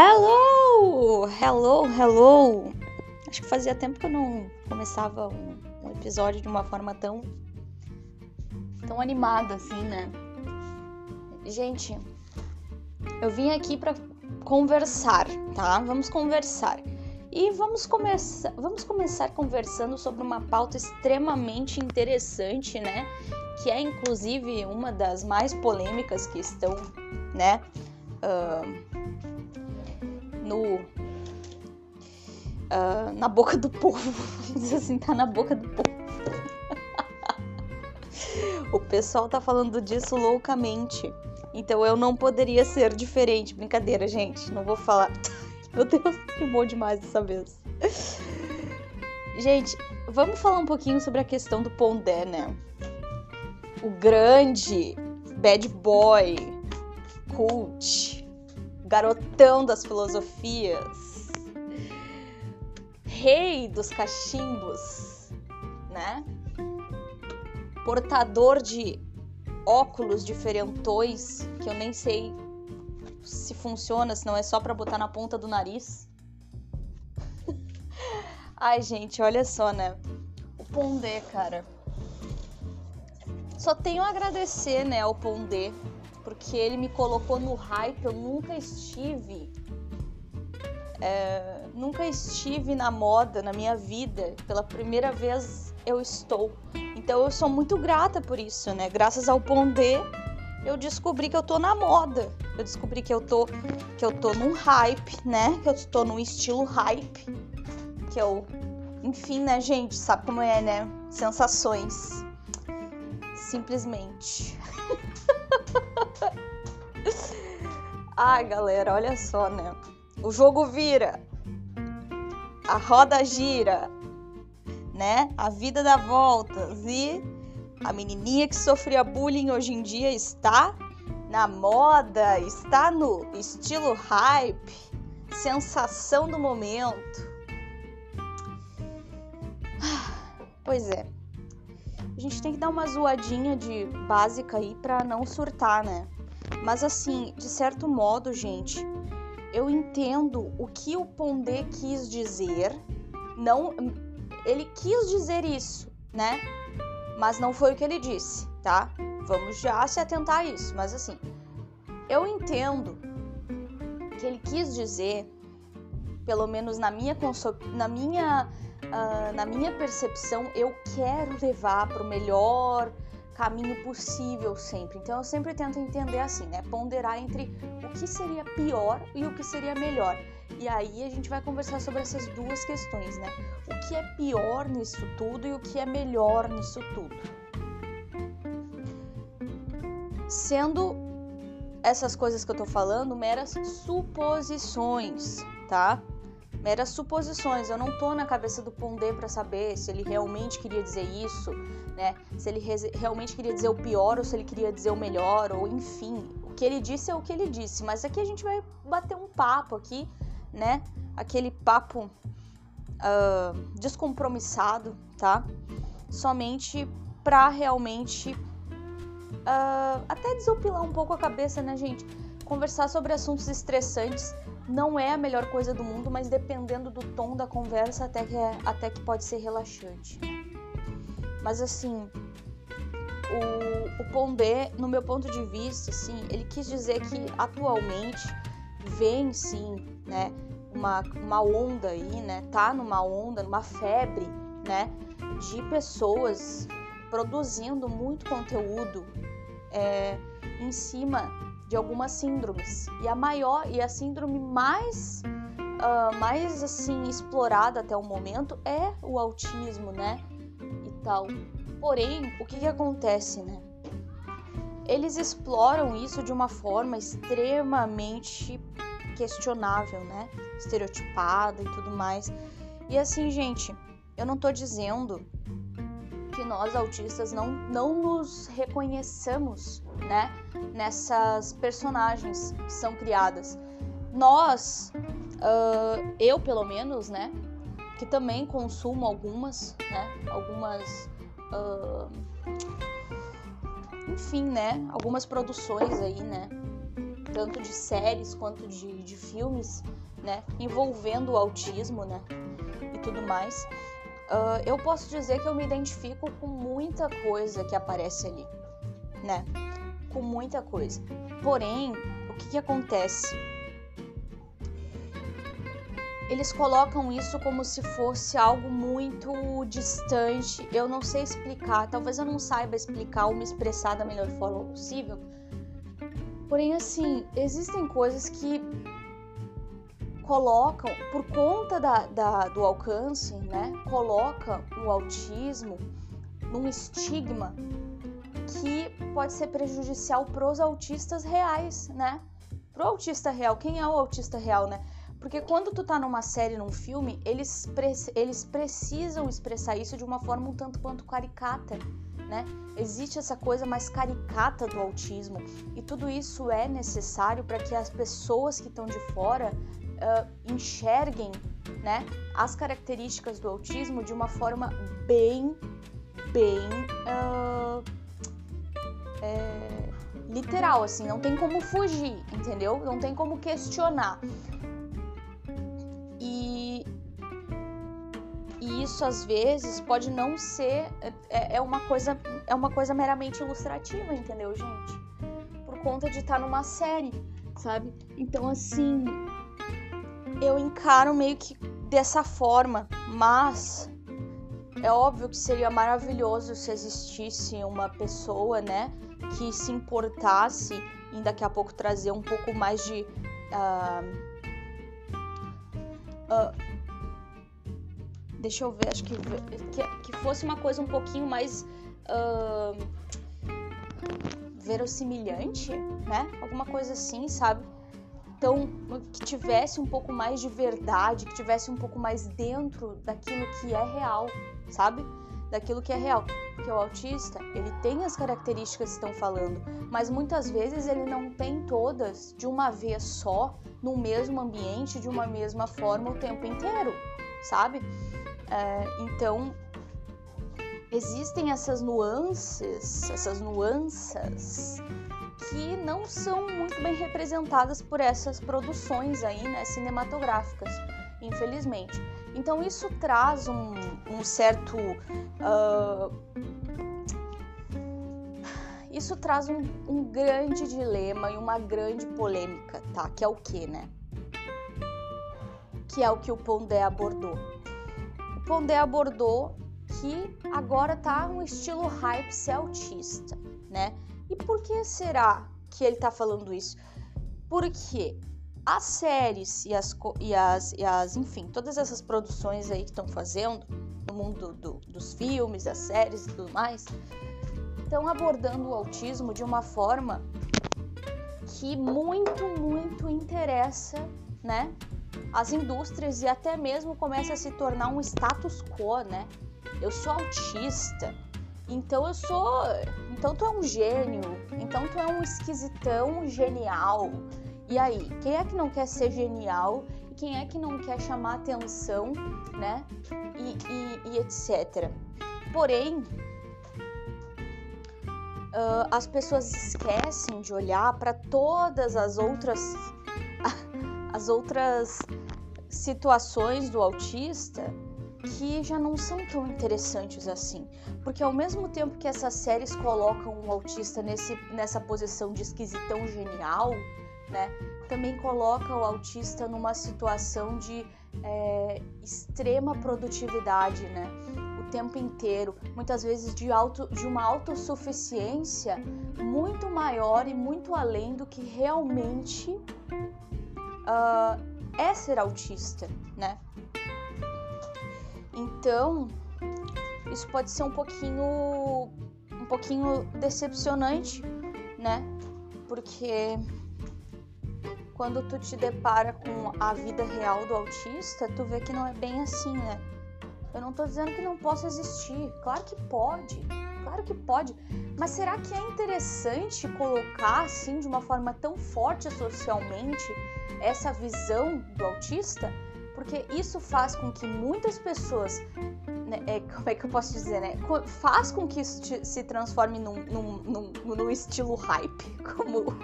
Hello! Hello, hello! Acho que fazia tempo que eu não começava um, um episódio de uma forma tão. tão animada assim, né? Gente, eu vim aqui para conversar, tá? Vamos conversar. E vamos começar, vamos começar conversando sobre uma pauta extremamente interessante, né? Que é inclusive uma das mais polêmicas que estão, né? Uh, no uh, na boca do povo, vamos assim, tá na boca do povo. o pessoal tá falando disso loucamente. Então eu não poderia ser diferente. Brincadeira, gente. Não vou falar. Meu Deus, rimou demais dessa vez. Gente, vamos falar um pouquinho sobre a questão do Pondé, né? O grande bad boy, cult, garotão das filosofias, rei dos cachimbos, né? Portador de óculos diferentões que eu nem sei se funciona, se não é só para botar na ponta do nariz. Ai, gente, olha só, né? O Pondé, cara. Só tenho a agradecer, né, ao Pondé porque ele me colocou no hype. Eu nunca estive. É, nunca estive na moda na minha vida. Pela primeira vez eu estou. Então eu sou muito grata por isso, né? Graças ao Pondé, eu descobri que eu tô na moda. Eu descobri que eu tô que eu tô num hype, né? Que eu tô num estilo hype. Que eu, enfim, né, gente, sabe como é, né? Sensações. Simplesmente. Ai, galera, olha só, né? O jogo vira, a roda gira, né? A vida dá voltas e a menininha que sofria bullying hoje em dia está na moda, está no estilo hype, sensação do momento. Pois é. A gente tem que dar uma zoadinha de básica aí para não surtar, né? Mas assim, de certo modo, gente, eu entendo o que o Pondé quis dizer. Não, ele quis dizer isso, né? Mas não foi o que ele disse, tá? Vamos já se atentar a isso. Mas assim, eu entendo que ele quis dizer, pelo menos na minha na minha uh, na minha percepção, eu quero levar para o melhor caminho possível sempre. Então eu sempre tento entender assim, né? Ponderar entre o que seria pior e o que seria melhor. E aí a gente vai conversar sobre essas duas questões, né? O que é pior nisso tudo e o que é melhor nisso tudo. Sendo essas coisas que eu tô falando meras suposições, tá? Meras suposições. Eu não tô na cabeça do Pondé para saber se ele realmente queria dizer isso, né? Se ele realmente queria dizer o pior ou se ele queria dizer o melhor, ou enfim. O que ele disse é o que ele disse. Mas aqui a gente vai bater um papo aqui, né? Aquele papo uh, descompromissado, tá? Somente pra realmente uh, até desopilar um pouco a cabeça, né, gente? Conversar sobre assuntos estressantes não é a melhor coisa do mundo, mas dependendo do tom da conversa, até que, é, até que pode ser relaxante. Mas assim, o, o Pondé, no meu ponto de vista, assim, ele quis dizer que atualmente vem sim, né, uma, uma onda aí, né, tá numa onda, numa febre, né, de pessoas produzindo muito conteúdo é, em cima de algumas síndromes. E a maior e a síndrome mais uh, mais assim explorada até o momento é o autismo, né? E tal. Porém, o que, que acontece, né? Eles exploram isso de uma forma extremamente questionável, né? Estereotipada e tudo mais. E assim, gente, eu não tô dizendo que nós autistas não, não nos reconheçamos, né, nessas personagens que são criadas. Nós, uh, eu pelo menos, né, que também consumo algumas, né, algumas, uh, enfim, né, algumas produções aí, né, tanto de séries quanto de, de filmes, né, envolvendo o autismo, né, e tudo mais, uh, eu posso dizer que eu me identifico com muita coisa que aparece ali, né, com muita coisa. Porém, o que, que acontece? eles colocam isso como se fosse algo muito distante. Eu não sei explicar, talvez eu não saiba explicar ou me expressar da melhor forma possível. Porém, assim, existem coisas que colocam, por conta da, da, do alcance, né? Coloca o autismo num estigma que pode ser prejudicial para os autistas reais, né? Pro autista real, quem é o autista real, né? Porque quando tu tá numa série, num filme, eles, pre eles precisam expressar isso de uma forma um tanto quanto caricata, né? Existe essa coisa mais caricata do autismo e tudo isso é necessário para que as pessoas que estão de fora uh, enxerguem, né, as características do autismo de uma forma bem, bem uh, é, literal, assim, não tem como fugir, entendeu? Não tem como questionar. isso às vezes pode não ser é, é, uma coisa é uma coisa meramente ilustrativa, entendeu, gente? Por conta de estar numa série, sabe? Então assim, eu encaro meio que dessa forma, mas é óbvio que seria maravilhoso se existisse uma pessoa, né, que se importasse em daqui a pouco trazer um pouco mais de uh, uh, deixa eu ver, acho que, que, que fosse uma coisa um pouquinho mais uh, verossimilhante, né? Alguma coisa assim, sabe? Então, que tivesse um pouco mais de verdade, que tivesse um pouco mais dentro daquilo que é real, sabe? Daquilo que é real. Porque o autista, ele tem as características que estão falando, mas muitas vezes ele não tem todas de uma vez só, no mesmo ambiente, de uma mesma forma o tempo inteiro, sabe? É, então, existem essas nuances, essas nuances que não são muito bem representadas por essas produções aí, né, cinematográficas, infelizmente. Então isso traz um, um certo uh, isso traz um, um, grande dilema e uma grande polêmica, tá? Que é o que, né? Que é o que o Pondé abordou. Pondé abordou que agora tá no estilo hype ser autista, né? E por que será que ele tá falando isso? Porque as séries e as, e as, e as enfim, todas essas produções aí que estão fazendo no mundo do, dos filmes, das séries e tudo mais, estão abordando o autismo de uma forma que muito, muito interessa, né, as indústrias e até mesmo começa a se tornar um status quo, né? Eu sou autista, então eu sou. Então tu é um gênio, então tu é um esquisitão genial. E aí, quem é que não quer ser genial? Quem é que não quer chamar atenção, né? E, e, e etc. Porém, uh, as pessoas esquecem de olhar para todas as outras as outras situações do autista que já não são tão interessantes assim. Porque ao mesmo tempo que essas séries colocam o autista nesse, nessa posição de esquisitão genial, né, também coloca o autista numa situação de é, extrema produtividade, né? O tempo inteiro, muitas vezes de, auto, de uma autossuficiência muito maior e muito além do que realmente uh, é ser autista, né? Então, isso pode ser um pouquinho um pouquinho decepcionante, né? Porque quando tu te depara com a vida real do autista, tu vê que não é bem assim, né? Eu não tô dizendo que não possa existir, claro que pode, claro que pode, mas será que é interessante colocar assim de uma forma tão forte socialmente essa visão do autista, porque isso faz com que muitas pessoas, né, é, como é que eu posso dizer, né? Faz com que isso se transforme num, num, num, num estilo hype, como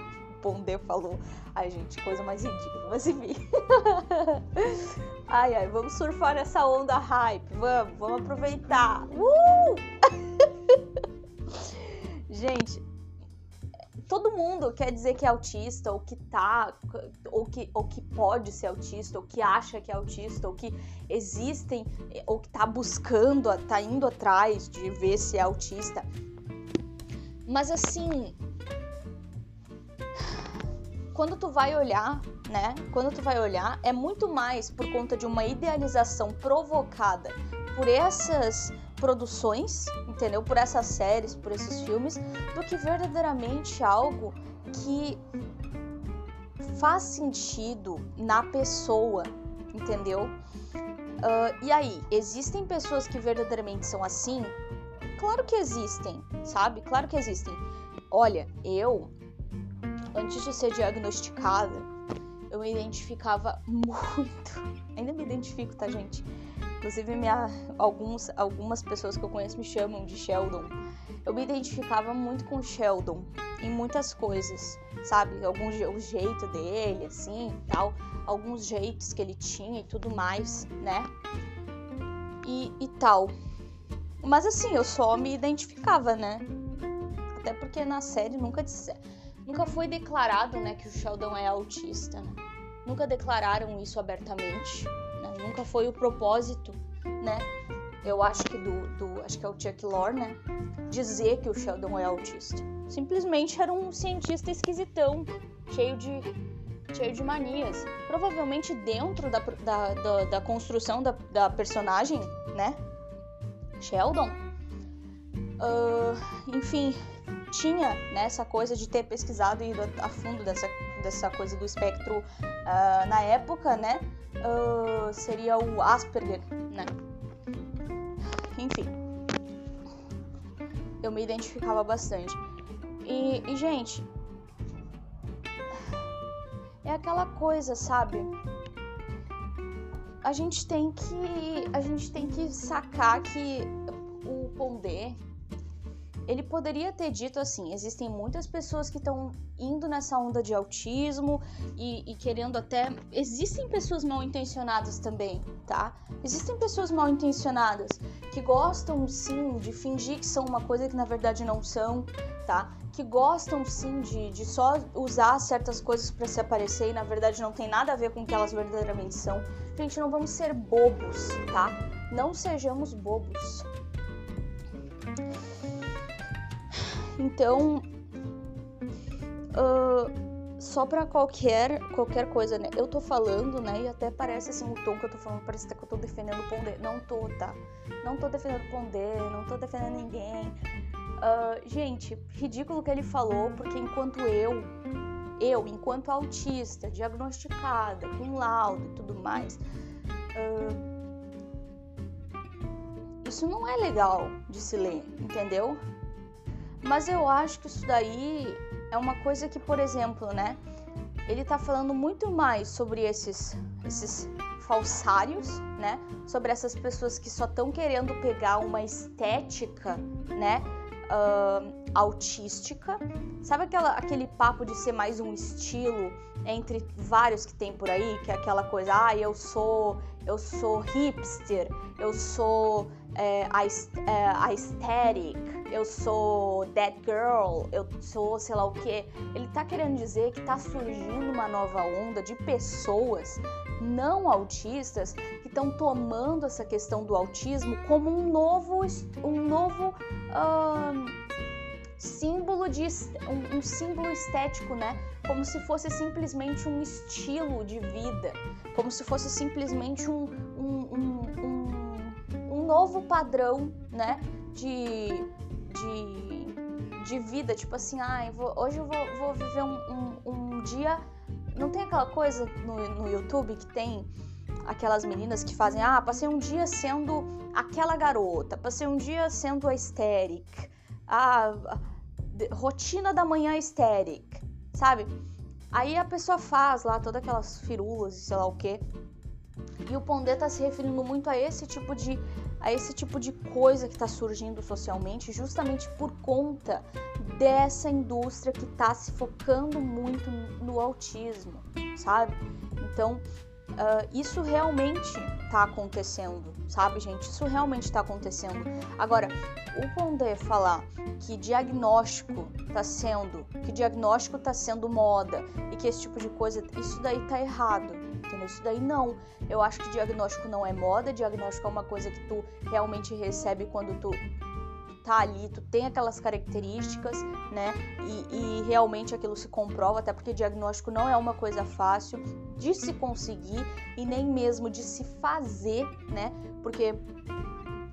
Pondé falou. Ai, gente, coisa mais ridícula, mas enfim. ai, ai, vamos surfar nessa onda hype. Vamos, vamos aproveitar. Uh! gente, todo mundo quer dizer que é autista, ou que tá, ou que, ou que pode ser autista, ou que acha que é autista, ou que existem, ou que tá buscando, tá indo atrás de ver se é autista. Mas assim, quando tu vai olhar, né? Quando tu vai olhar, é muito mais por conta de uma idealização provocada por essas produções, entendeu? Por essas séries, por esses filmes, do que verdadeiramente algo que faz sentido na pessoa, entendeu? Uh, e aí, existem pessoas que verdadeiramente são assim? Claro que existem, sabe? Claro que existem. Olha, eu, antes de ser diagnosticada, eu me identificava muito. Ainda me identifico, tá, gente? Inclusive, minha, alguns, algumas pessoas que eu conheço me chamam de Sheldon. Eu me identificava muito com Sheldon em muitas coisas, sabe? Algum o jeito dele, assim, tal, alguns jeitos que ele tinha e tudo mais, né? E, e tal. Mas assim, eu só me identificava, né? Até porque na série nunca disse, nunca foi declarado, né, que o Sheldon é autista, né? Nunca declararam isso abertamente nunca foi o propósito, né? Eu acho que do, do acho que é o Chuck Lorre, né? Dizer que o Sheldon é autista. Simplesmente era um cientista esquisitão, cheio de cheio de manias. Provavelmente dentro da, da, da, da construção da, da, personagem, né? Sheldon. Uh, enfim, tinha né, essa coisa de ter pesquisado e ido a fundo dessa, dessa coisa do espectro uh, na época, né? uh, seria o Asperger, né? Enfim, eu me identificava bastante. E, e, gente, é aquela coisa, sabe? A gente tem que a gente tem que sacar que o Pondé ele poderia ter dito assim: existem muitas pessoas que estão indo nessa onda de autismo e, e, querendo até. Existem pessoas mal intencionadas também, tá? Existem pessoas mal intencionadas que gostam sim de fingir que são uma coisa que na verdade não são, tá? Que gostam sim de, de só usar certas coisas para se aparecer e na verdade não tem nada a ver com o que elas verdadeiramente são. Gente, não vamos ser bobos, tá? Não sejamos bobos. Então, uh, só para qualquer qualquer coisa, né? Eu tô falando, né? E até parece assim o tom que eu tô falando, parece que eu tô defendendo o Pondé. Não tô, tá? Não tô defendendo o Pondé, não tô defendendo ninguém. Uh, gente, ridículo que ele falou, porque enquanto eu, eu, enquanto autista, diagnosticada, com laudo e tudo mais, uh, isso não é legal de se ler, entendeu? Mas eu acho que isso daí é uma coisa que, por exemplo, né? Ele tá falando muito mais sobre esses, esses falsários, né? Sobre essas pessoas que só estão querendo pegar uma estética, né? Uh, autística. Sabe aquela, aquele papo de ser mais um estilo entre vários que tem por aí, que é aquela coisa, ah, eu sou, eu sou hipster, eu sou é, a aesthetic, eu sou that girl, eu sou sei lá o que. Ele tá querendo dizer que tá surgindo uma nova onda de pessoas não autistas que estão tomando essa questão do autismo como um novo, um novo uh, símbolo de um, um, símbolo estético, né? Como se fosse simplesmente um estilo de vida, como se fosse simplesmente um, um, um novo padrão, né? De, de, de vida, tipo assim, ah, hoje eu vou, vou viver um, um, um, dia. Não tem aquela coisa no, no YouTube que tem aquelas meninas que fazem, ah, passei um dia sendo aquela garota, passei um dia sendo a hysteric, ah, rotina da manhã hysteric, sabe? Aí a pessoa faz lá todas aquelas firulas e sei lá o que. E o Pondé tá se referindo muito a esse tipo de a esse tipo de coisa que está surgindo socialmente, justamente por conta dessa indústria que está se focando muito no autismo, sabe? Então, uh, isso realmente está acontecendo, sabe, gente? Isso realmente está acontecendo. Agora, o Pondé falar que diagnóstico está sendo, que diagnóstico está sendo moda e que esse tipo de coisa, isso daí tá errado, entendeu? Isso daí não. Eu acho que diagnóstico não é moda, diagnóstico é uma coisa que tu realmente recebe quando tu tá ali, tu tem aquelas características, né? E, e, realmente aquilo se comprova, até porque diagnóstico não é uma coisa fácil de se conseguir e nem mesmo de se fazer, né? Porque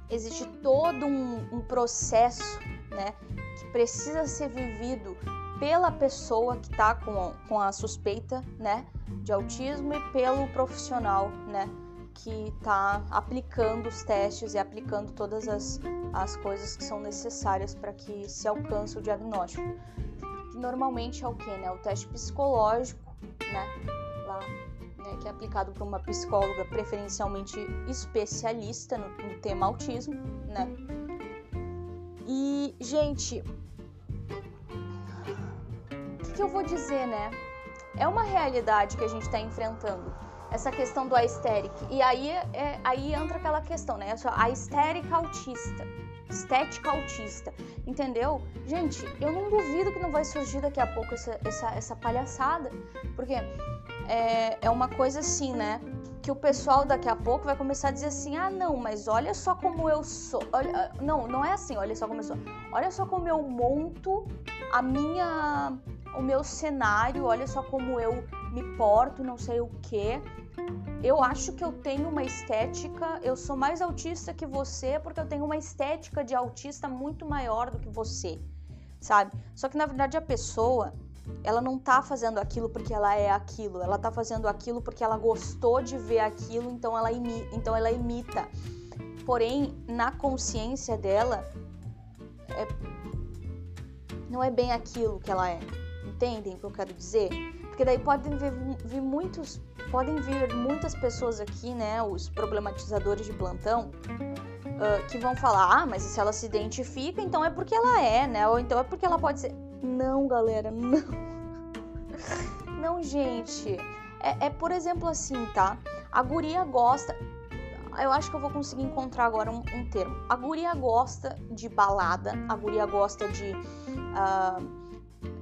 existe todo um, um processo, né? Que precisa ser vivido pela pessoa que tá com, com a suspeita, né? De autismo e pelo profissional, né? que está aplicando os testes e aplicando todas as, as coisas que são necessárias para que se alcance o diagnóstico. Normalmente é o que, né? O teste psicológico, né? Lá, né? Que é aplicado por uma psicóloga preferencialmente especialista no, no tema autismo, né? E, gente, o que, que eu vou dizer, né? É uma realidade que a gente está enfrentando essa questão do aesthetic. E aí, é, aí entra aquela questão, né? A estética autista. Estética autista. Entendeu? Gente, eu não duvido que não vai surgir daqui a pouco essa, essa, essa palhaçada. Porque é, é uma coisa assim, né? Que o pessoal daqui a pouco vai começar a dizer assim: ah, não, mas olha só como eu sou. Olha, não, não é assim, olha só como eu sou. Olha só como eu monto a minha. O meu cenário, olha só como eu me porto, não sei o que eu acho que eu tenho uma estética, eu sou mais autista que você porque eu tenho uma estética de autista muito maior do que você, sabe? Só que na verdade a pessoa, ela não tá fazendo aquilo porque ela é aquilo, ela tá fazendo aquilo porque ela gostou de ver aquilo, então ela imita, então ela imita. Porém, na consciência dela, é, não é bem aquilo que ela é. Entendem o que eu quero dizer? Porque daí podem vir, vir muitos podem vir muitas pessoas aqui, né, os problematizadores de plantão, uh, que vão falar, ah, mas se ela se identifica, então é porque ela é, né? Ou então é porque ela pode ser. Não, galera, não. Não, gente. É, é por exemplo assim, tá? A guria gosta. Eu acho que eu vou conseguir encontrar agora um, um termo. A guria gosta de balada, a guria gosta de. Uh,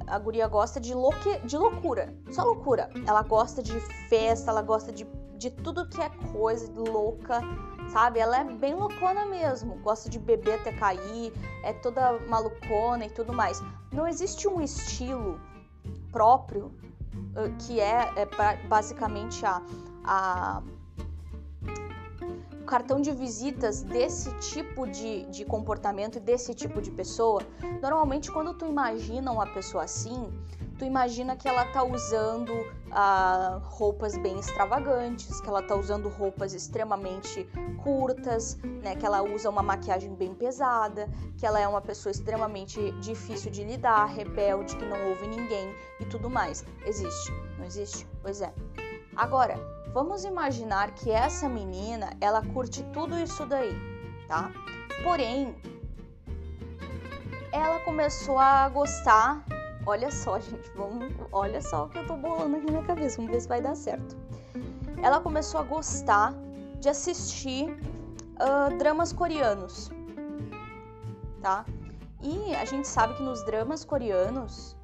a guria gosta de, louque, de loucura, só loucura. Ela gosta de festa, ela gosta de, de tudo que é coisa louca, sabe? Ela é bem loucona mesmo, gosta de beber até cair, é toda malucona e tudo mais. Não existe um estilo próprio que é, é basicamente a, a cartão de visitas desse tipo de, de comportamento desse tipo de pessoa, normalmente quando tu imagina uma pessoa assim, tu imagina que ela tá usando ah, roupas bem extravagantes, que ela tá usando roupas extremamente curtas, né? Que ela usa uma maquiagem bem pesada, que ela é uma pessoa extremamente difícil de lidar, rebelde, que não ouve ninguém e tudo mais. Existe? Não existe? Pois é. Agora, Vamos imaginar que essa menina, ela curte tudo isso daí, tá? Porém, ela começou a gostar. Olha só, gente, vamos, olha só o que eu tô bolando aqui na cabeça, vamos ver se vai dar certo. Ela começou a gostar de assistir uh, dramas coreanos, tá? E a gente sabe que nos dramas coreanos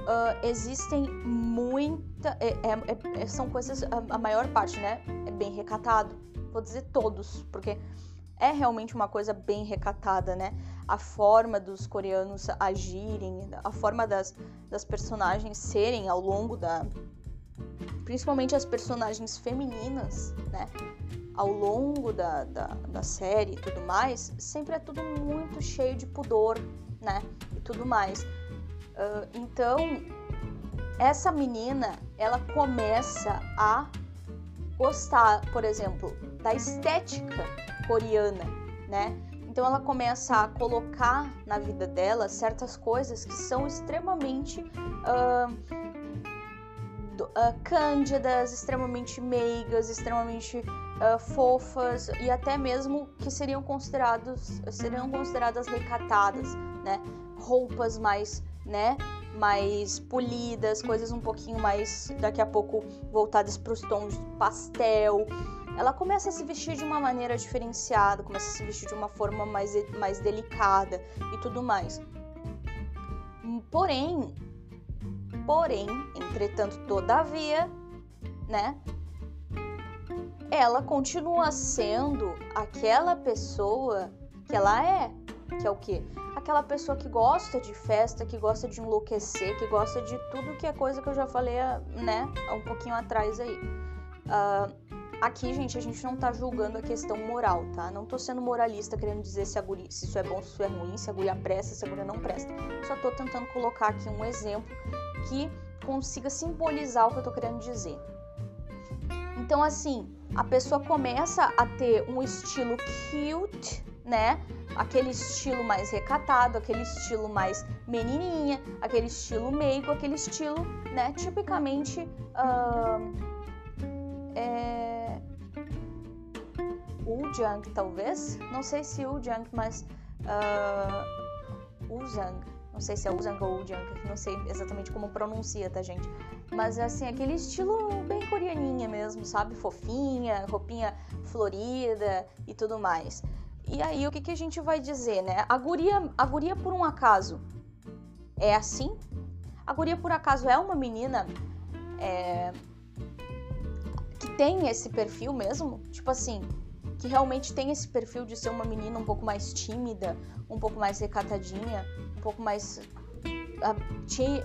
uh, existem muita. É, é, é, são coisas, a, a, maior parte, né? É bem recatado. Vou dizer todos, porque é realmente uma coisa bem recatada, né? A forma dos coreanos agirem, a forma das, das personagens serem ao longo da. Principalmente as personagens femininas, né? Ao longo da, da, da série e tudo mais, sempre é tudo muito cheio de pudor, né? E tudo mais. Uh, então, essa menina, ela começa a gostar, por exemplo, da estética coreana, né? Então ela começa a colocar na vida dela certas coisas que são extremamente uh, uh, cândidas, extremamente meigas, extremamente uh, fofas e até mesmo que seriam considerados seriam consideradas recatadas, né? Roupas mais, né? Mais polidas, coisas um pouquinho mais daqui a pouco voltadas para os tons pastel. Ela começa a se vestir de uma maneira diferenciada, começa a se vestir de uma forma mais, mais delicada e tudo mais. Porém, porém, entretanto, todavia, né? ela continua sendo aquela pessoa que ela é. Que é o quê? Aquela pessoa que gosta de festa, que gosta de enlouquecer, que gosta de tudo que é coisa que eu já falei, né, um pouquinho atrás aí. Uh, aqui, gente, a gente não tá julgando a questão moral, tá? Não tô sendo moralista querendo dizer se, a guria, se isso é bom, se isso é ruim, se a guria presta, se a guria não presta. Só tô tentando colocar aqui um exemplo que consiga simbolizar o que eu tô querendo dizer. Então, assim, a pessoa começa a ter um estilo cute, né? Aquele estilo mais recatado, aquele estilo mais menininha, aquele estilo meigo, aquele estilo, né? Tipicamente. Uh, é... Talvez? Não sei se Ujang, mas. Uh, Uzang não sei se é Uzang ou Ujang, não sei exatamente como pronuncia, tá, gente? Mas assim, aquele estilo bem coreaninha mesmo, sabe? Fofinha, roupinha florida e tudo mais. E aí, o que, que a gente vai dizer, né? A guria, a guria, por um acaso, é assim? A guria, por acaso, é uma menina é, que tem esse perfil mesmo? Tipo assim, que realmente tem esse perfil de ser uma menina um pouco mais tímida, um pouco mais recatadinha, um pouco mais.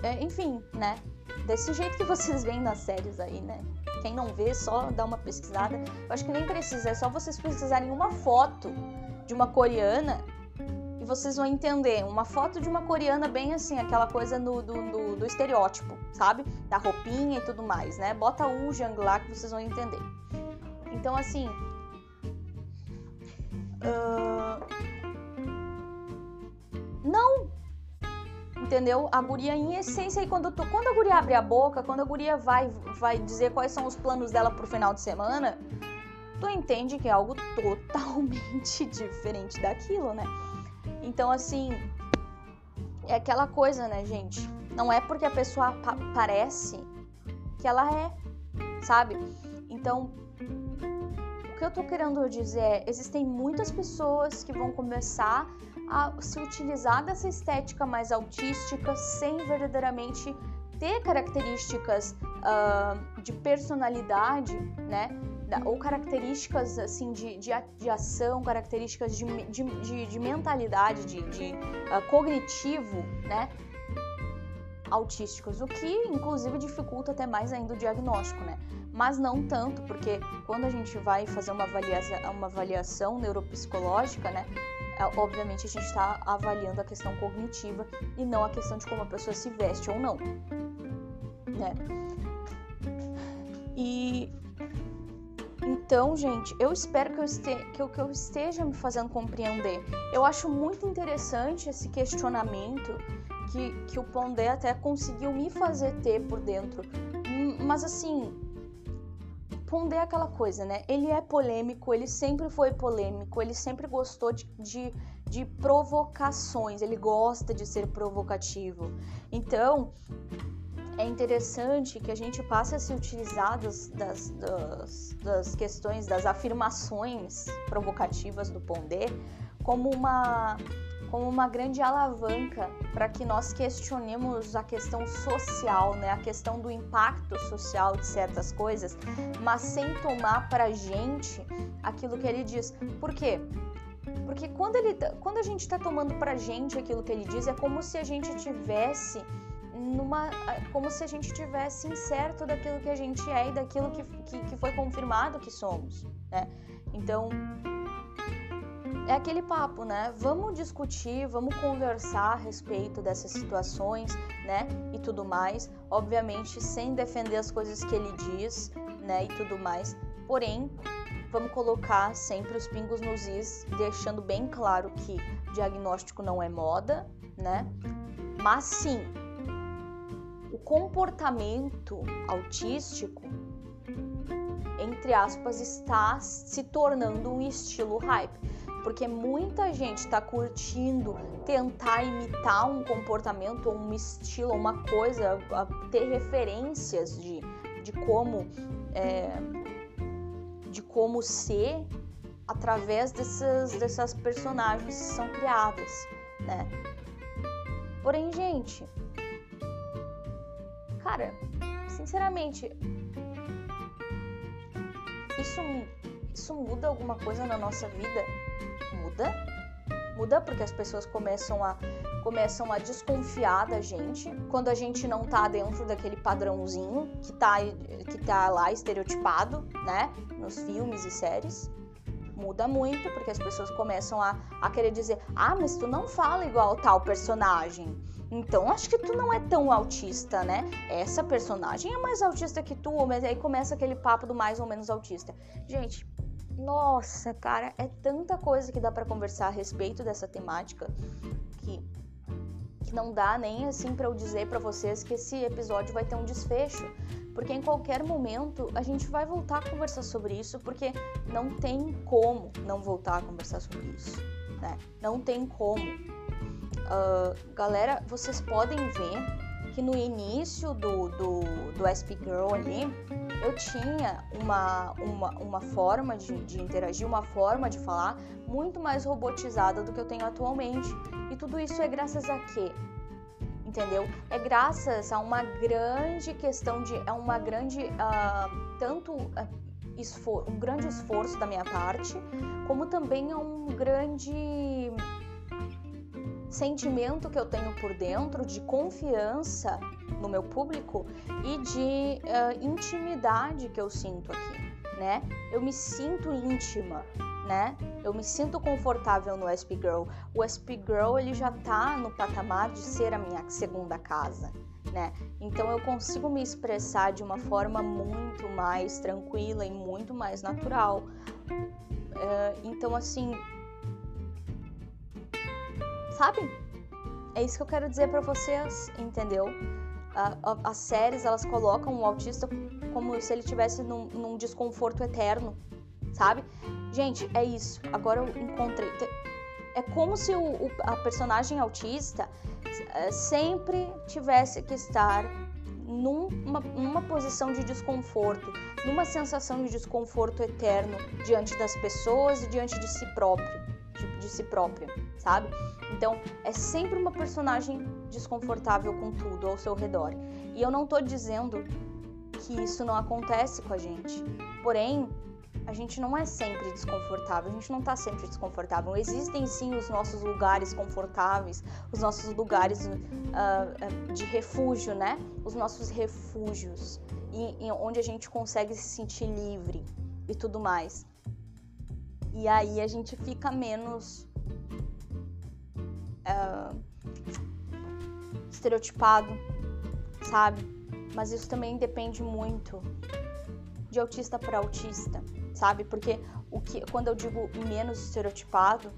É, enfim, né? Desse jeito que vocês veem nas séries aí, né? Quem não vê, só dá uma pesquisada. Eu acho que nem precisa, é só vocês pesquisarem uma foto de uma coreana e vocês vão entender. Uma foto de uma coreana bem assim, aquela coisa no, do, do, do estereótipo, sabe? Da roupinha e tudo mais, né? Bota o Jang lá que vocês vão entender. Então, assim. Uh... Não entendeu? A guria em essência e quando, tu, quando a guria abre a boca, quando a guria vai vai dizer quais são os planos dela pro final de semana, tu entende que é algo totalmente diferente daquilo, né? Então assim, é aquela coisa, né, gente? Não é porque a pessoa pa parece que ela é, sabe? Então, o que eu tô querendo dizer é, existem muitas pessoas que vão começar a se utilizar dessa estética mais autística sem verdadeiramente ter características uh, de personalidade, né? Ou características assim de, de, de ação, características de, de, de, de mentalidade, de, de uh, cognitivo, né? Autísticos, o que inclusive dificulta até mais ainda o diagnóstico, né? Mas não tanto, porque quando a gente vai fazer uma avaliação, uma avaliação neuropsicológica, né? É, obviamente a gente está avaliando a questão cognitiva e não a questão de como a pessoa se veste ou não, né? E então, gente, eu espero que eu, este, que, eu, que eu esteja me fazendo compreender. Eu acho muito interessante esse questionamento que, que o Pondé até conseguiu me fazer ter por dentro. Hum, mas assim, Pondé é aquela coisa, né? Ele é polêmico, ele sempre foi polêmico, ele sempre gostou de, de, de provocações, ele gosta de ser provocativo. Então, é interessante que a gente passe a se utilizar das, das, das, das questões, das afirmações provocativas do Pondé como uma como uma grande alavanca para que nós questionemos a questão social, né? a questão do impacto social de certas coisas, mas sem tomar para gente aquilo que ele diz. Por quê? Porque quando, ele, tá, quando a gente está tomando para gente aquilo que ele diz, é como se a gente tivesse numa como se a gente tivesse incerto daquilo que a gente é e daquilo que, que, que foi confirmado que somos, né? Então, é aquele papo, né? Vamos discutir, vamos conversar a respeito dessas situações, né? E tudo mais. Obviamente, sem defender as coisas que ele diz, né? E tudo mais. Porém, vamos colocar sempre os pingos nos is, deixando bem claro que diagnóstico não é moda, né? Mas sim, o comportamento autístico entre aspas, está se tornando um estilo hype. Porque muita gente está curtindo tentar imitar um comportamento, um estilo, uma coisa, ter referências de, de como é, de como ser através dessas, dessas personagens que são criadas, né? Porém, gente, cara, sinceramente, isso, isso muda alguma coisa na nossa vida? Muda? Muda porque as pessoas começam a começam a desconfiar da gente quando a gente não tá dentro daquele padrãozinho que tá, que tá lá estereotipado, né? Nos filmes e séries muda muito, porque as pessoas começam a, a querer dizer: ah, mas tu não fala igual tal personagem. Então acho que tu não é tão autista, né? Essa personagem é mais autista que tu, mas aí começa aquele papo do mais ou menos autista. Gente, nossa, cara, é tanta coisa que dá para conversar a respeito dessa temática que que não dá nem assim para eu dizer para vocês que esse episódio vai ter um desfecho, porque em qualquer momento a gente vai voltar a conversar sobre isso, porque não tem como não voltar a conversar sobre isso, né? Não tem como. Uh, galera, vocês podem ver que no início do, do, do SP Girl ali, eu tinha uma, uma, uma forma de, de interagir, uma forma de falar muito mais robotizada do que eu tenho atualmente. E tudo isso é graças a quê? Entendeu? É graças a uma grande questão de. é uma grande. Uh, tanto. Uh, esfor um grande esforço da minha parte, como também a um grande sentimento que eu tenho por dentro de confiança no meu público e de uh, intimidade que eu sinto aqui, né? Eu me sinto íntima, né? Eu me sinto confortável no SP Girl. O SP Girl ele já tá no patamar de ser a minha segunda casa, né? Então eu consigo me expressar de uma forma muito mais tranquila e muito mais natural. Uh, então assim, sabe? É isso que eu quero dizer para vocês, entendeu? as séries elas colocam o autista como se ele tivesse num, num desconforto eterno, sabe? Gente, é isso. Agora eu encontrei. É como se o, o, a personagem autista é, sempre tivesse que estar numa, numa posição de desconforto, numa sensação de desconforto eterno diante das pessoas e diante de si próprio, de, de si própria, sabe? Então, é sempre uma personagem desconfortável com tudo ao seu redor. E eu não tô dizendo que isso não acontece com a gente. Porém, a gente não é sempre desconfortável, a gente não tá sempre desconfortável. Existem sim os nossos lugares confortáveis, os nossos lugares uh, de refúgio, né? Os nossos refúgios, e, e onde a gente consegue se sentir livre e tudo mais. E aí a gente fica menos uh, estereotipado, sabe? Mas isso também depende muito de autista para autista sabe? Porque o que, quando eu digo menos estereotipado,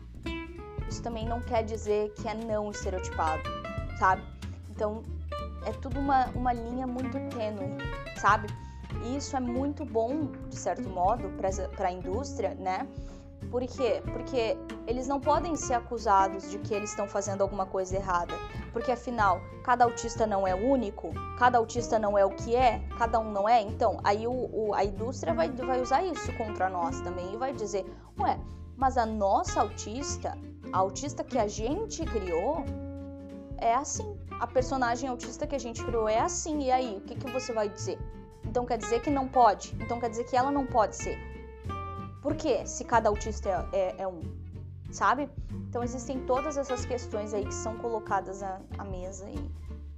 isso também não quer dizer que é não estereotipado, sabe? Então, é tudo uma, uma linha muito tênue, sabe? E isso é muito bom, de certo modo, para a indústria, né? Por quê? Porque eles não podem ser acusados de que eles estão fazendo alguma coisa errada. Porque afinal, cada autista não é único, cada autista não é o que é, cada um não é. Então, aí o, o, a indústria vai, vai usar isso contra nós também e vai dizer: ué, mas a nossa autista, a autista que a gente criou, é assim. A personagem autista que a gente criou é assim. E aí, o que, que você vai dizer? Então quer dizer que não pode? Então quer dizer que ela não pode ser? Por quê? Se cada autista é, é, é um, sabe? Então existem todas essas questões aí que são colocadas à, à mesa e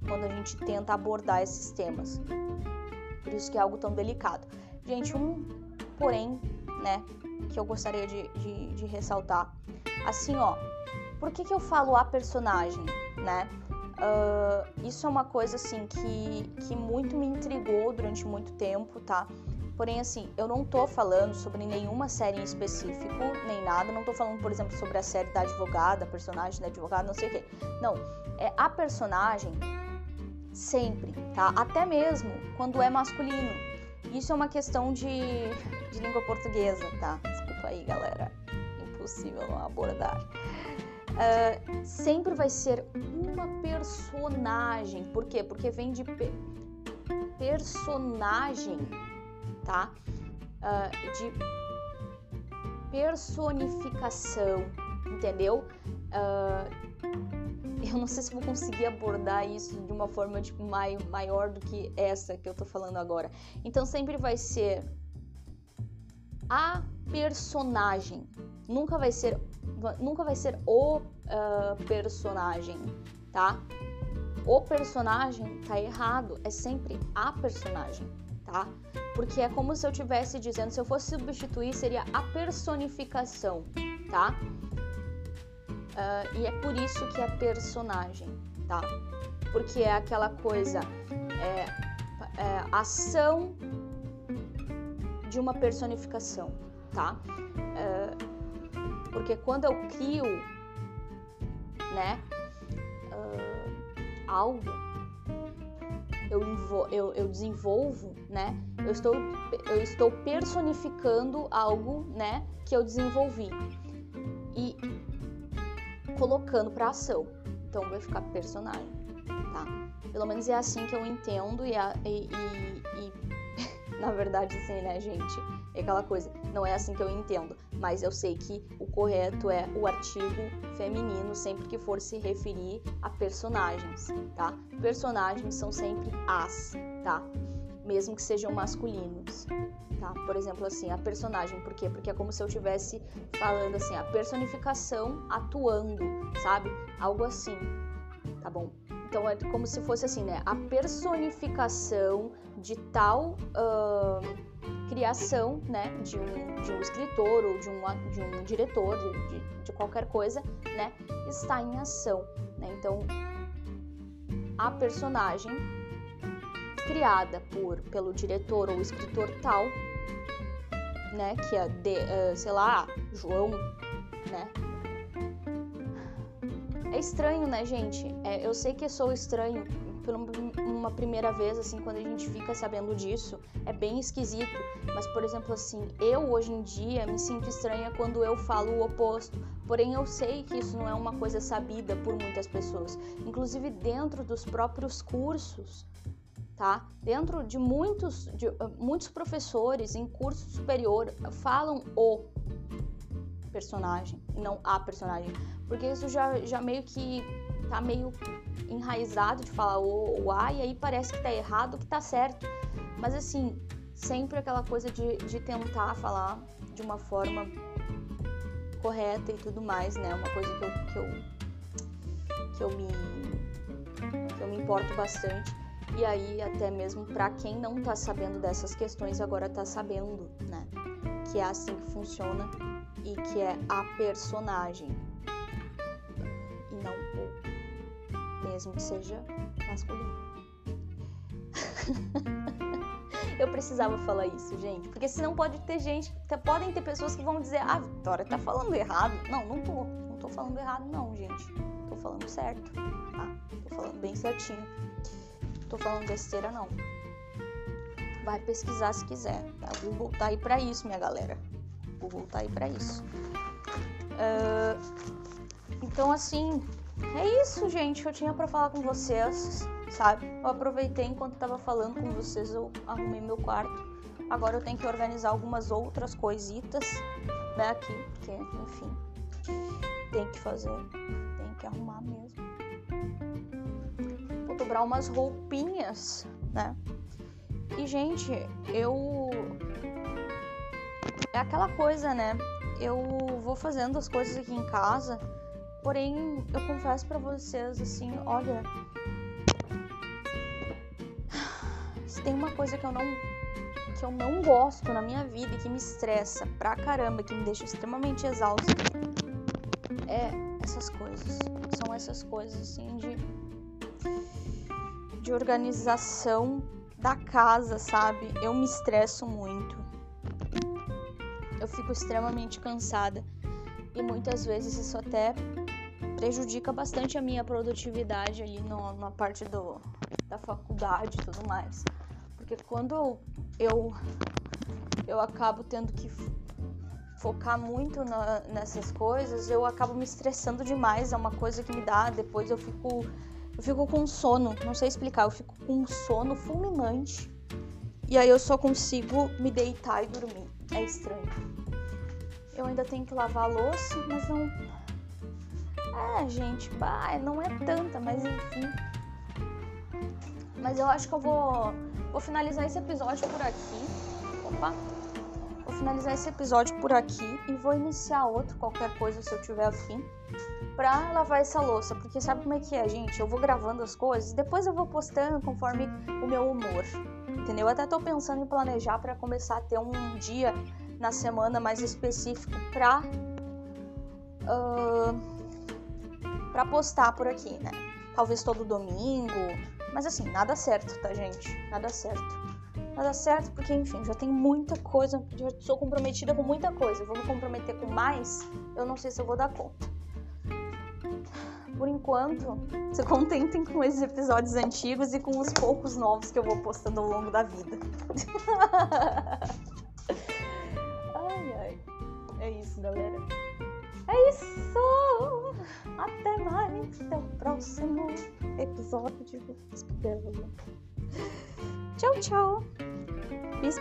quando a gente tenta abordar esses temas. Por isso que é algo tão delicado. Gente, um porém, né, que eu gostaria de, de, de ressaltar. Assim, ó, por que, que eu falo a personagem, né? Uh, isso é uma coisa assim que, que muito me intrigou durante muito tempo, tá? Porém, assim, eu não tô falando sobre nenhuma série em específico, nem nada. Não tô falando, por exemplo, sobre a série da advogada, a personagem da advogada, não sei o quê. Não, é a personagem sempre, tá? Até mesmo quando é masculino. Isso é uma questão de de língua portuguesa, tá? Desculpa aí, galera. Impossível não abordar. Uh, sempre vai ser uma personagem. Por quê? Porque vem de pe personagem, tá? Uh, de personificação, entendeu? Uh, eu não sei se vou conseguir abordar isso de uma forma tipo, mai, maior do que essa que eu tô falando agora. Então sempre vai ser a personagem. Nunca vai ser, nunca vai ser o uh, personagem, tá? O personagem tá errado, é sempre a personagem, tá? Porque é como se eu estivesse dizendo, se eu fosse substituir, seria a personificação, tá? Uh, e é por isso que é personagem, tá? Porque é aquela coisa, é, é, ação de uma personificação, tá? Uh, porque quando eu crio, né, uh, algo, eu, eu, eu, desenvolvo, né? Eu estou, eu estou personificando algo, né, que eu desenvolvi. E colocando para ação. Então vai ficar personagem, tá? Pelo menos é assim que eu entendo e, e, e, e na verdade sim, né, gente? É aquela coisa, não é assim que eu entendo, mas eu sei que o correto é o artigo feminino sempre que for se referir a personagens, tá? Personagens são sempre as, tá? Mesmo que sejam masculinos tá? Por exemplo, assim, a personagem, por quê? Porque é como se eu estivesse falando assim, a personificação atuando, sabe? Algo assim, tá bom? Então é como se fosse assim, né? A personificação de tal uh, criação, né? De um, de um escritor ou de um, de um diretor, de, de, de qualquer coisa, né? Está em ação, né? Então, a personagem criada por pelo diretor ou escritor tal né? Que é, de, uh, sei lá, João, né? É estranho, né, gente? É, eu sei que sou estranho por uma primeira vez, assim, quando a gente fica sabendo disso, é bem esquisito. Mas, por exemplo, assim, eu hoje em dia me sinto estranha quando eu falo o oposto. Porém, eu sei que isso não é uma coisa sabida por muitas pessoas. Inclusive, dentro dos próprios cursos, tá? Dentro de muitos, de, uh, muitos professores em curso superior falam o personagem não a personagem, porque isso já, já meio que tá meio enraizado de falar o, o a e aí parece que tá errado, que tá certo. Mas assim, sempre aquela coisa de, de tentar falar de uma forma correta e tudo mais, né? Uma coisa que eu, que eu, que eu me que eu me importo bastante. E aí, até mesmo para quem não tá sabendo dessas questões, agora tá sabendo, né? Que é assim que funciona e que é a personagem mesmo seja masculino. Eu precisava falar isso, gente, porque senão pode ter gente, podem ter pessoas que vão dizer: "Ah, Vitória tá falando errado". Não, não tô, não tô falando errado não, gente. Tô falando certo, tá? Tô falando bem certinho tô falando besteira não. Vai pesquisar se quiser. Tá? O Google tá aí pra isso, minha galera. O Google tá aí pra isso. Uh, então, assim, é isso, gente, que eu tinha para falar com vocês, sabe? Eu aproveitei enquanto tava falando com vocês, eu arrumei meu quarto. Agora eu tenho que organizar algumas outras coisitas, né, aqui, porque, enfim, tem que fazer, tem que arrumar mesmo dobrar umas roupinhas, né? E, gente, eu. É aquela coisa, né? Eu vou fazendo as coisas aqui em casa, porém, eu confesso para vocês, assim, olha. Se tem uma coisa que eu não. que eu não gosto na minha vida e que me estressa pra caramba, que me deixa extremamente exausta, é essas coisas. São essas coisas, assim, de de organização da casa, sabe? Eu me estresso muito. Eu fico extremamente cansada e muitas vezes isso até prejudica bastante a minha produtividade ali no, na parte do, da faculdade e tudo mais. Porque quando eu, eu acabo tendo que focar muito na, nessas coisas, eu acabo me estressando demais. É uma coisa que me dá, depois eu fico, eu fico com sono, não sei explicar, eu fico com sono fulminante. E aí eu só consigo me deitar e dormir. É estranho. Eu ainda tenho que lavar a louça, mas não. É, gente, bah, não é tanta, mas enfim. Mas eu acho que eu vou, vou finalizar esse episódio por aqui. Opa! Vou finalizar esse episódio por aqui e vou iniciar outro, qualquer coisa se eu tiver afim, pra lavar essa louça. Porque sabe como é que é, gente? Eu vou gravando as coisas depois eu vou postando conforme o meu humor. Entendeu? Eu até tô pensando em planejar para começar a ter um dia na semana mais específico pra. Uh, pra postar por aqui, né? Talvez todo domingo. Mas assim, nada certo, tá, gente? Nada certo. Nada certo porque, enfim, já tem muita coisa. Já sou comprometida com muita coisa. Vou me comprometer com mais, eu não sei se eu vou dar conta. Por enquanto, se contentem com esses episódios antigos e com os poucos novos que eu vou postando ao longo da vida. É isso, galera. É isso! Até mais! Até o próximo episódio. Tchau, tchau! Bis!